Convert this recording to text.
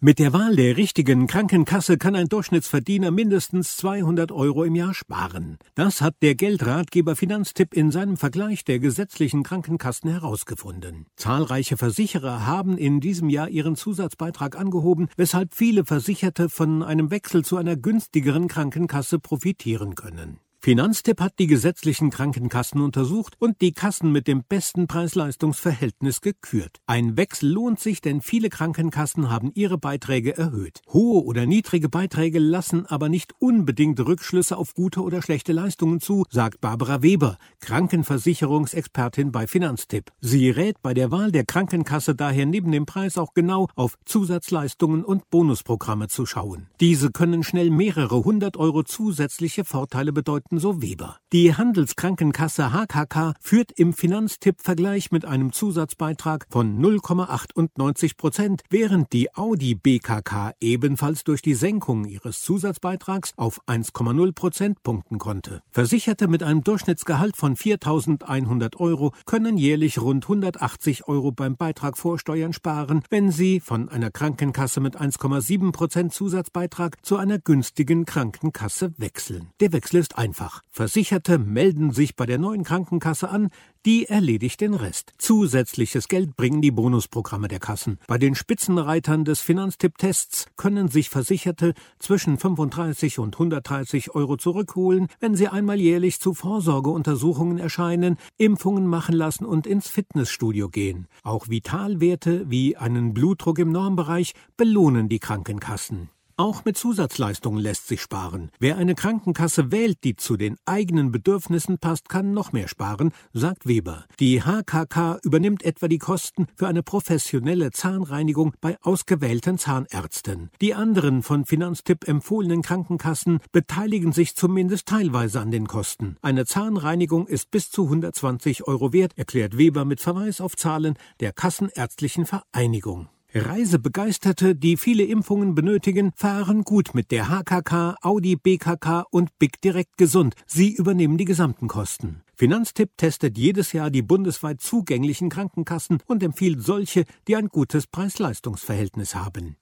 Mit der Wahl der richtigen Krankenkasse kann ein Durchschnittsverdiener mindestens 200 Euro im Jahr sparen. Das hat der Geldratgeber Finanztipp in seinem Vergleich der gesetzlichen Krankenkassen herausgefunden. Zahlreiche Versicherer haben in diesem Jahr ihren Zusatzbeitrag angehoben, weshalb viele Versicherte von einem Wechsel zu einer günstigeren Krankenkasse profitieren können. Finanztipp hat die gesetzlichen Krankenkassen untersucht und die Kassen mit dem besten Preis-Leistungs-Verhältnis gekürt. Ein Wechsel lohnt sich, denn viele Krankenkassen haben ihre Beiträge erhöht. Hohe oder niedrige Beiträge lassen aber nicht unbedingt Rückschlüsse auf gute oder schlechte Leistungen zu, sagt Barbara Weber, Krankenversicherungsexpertin bei Finanztipp. Sie rät bei der Wahl der Krankenkasse daher neben dem Preis auch genau auf Zusatzleistungen und Bonusprogramme zu schauen. Diese können schnell mehrere hundert Euro zusätzliche Vorteile bedeuten sagten so Weber. Die Handelskrankenkasse HKK führt im Finanztipp-Vergleich mit einem Zusatzbeitrag von 0,98 Prozent, während die Audi BKK ebenfalls durch die Senkung ihres Zusatzbeitrags auf 1,0 Prozentpunkten konnte. Versicherte mit einem Durchschnittsgehalt von 4.100 Euro können jährlich rund 180 Euro beim Beitrag Vorsteuern sparen, wenn sie von einer Krankenkasse mit 1,7 Prozent Zusatzbeitrag zu einer günstigen Krankenkasse wechseln. Der Wechsel ist einfach einfach. Versicherte melden sich bei der neuen Krankenkasse an, die erledigt den Rest. Zusätzliches Geld bringen die Bonusprogramme der Kassen. Bei den Spitzenreitern des Finanztipp-Tests können sich Versicherte zwischen 35 und 130 Euro zurückholen, wenn sie einmal jährlich zu Vorsorgeuntersuchungen erscheinen, Impfungen machen lassen und ins Fitnessstudio gehen. Auch Vitalwerte wie einen Blutdruck im Normbereich belohnen die Krankenkassen. Auch mit Zusatzleistungen lässt sich sparen. Wer eine Krankenkasse wählt, die zu den eigenen Bedürfnissen passt, kann noch mehr sparen, sagt Weber. Die HKK übernimmt etwa die Kosten für eine professionelle Zahnreinigung bei ausgewählten Zahnärzten. Die anderen von Finanztipp empfohlenen Krankenkassen beteiligen sich zumindest teilweise an den Kosten. Eine Zahnreinigung ist bis zu 120 Euro wert, erklärt Weber mit Verweis auf Zahlen der Kassenärztlichen Vereinigung. Reisebegeisterte, die viele Impfungen benötigen, fahren gut mit der HKK, Audi BKK und Big Direkt Gesund. Sie übernehmen die gesamten Kosten. Finanztipp testet jedes Jahr die bundesweit zugänglichen Krankenkassen und empfiehlt solche, die ein gutes Preis-Leistungs-Verhältnis haben.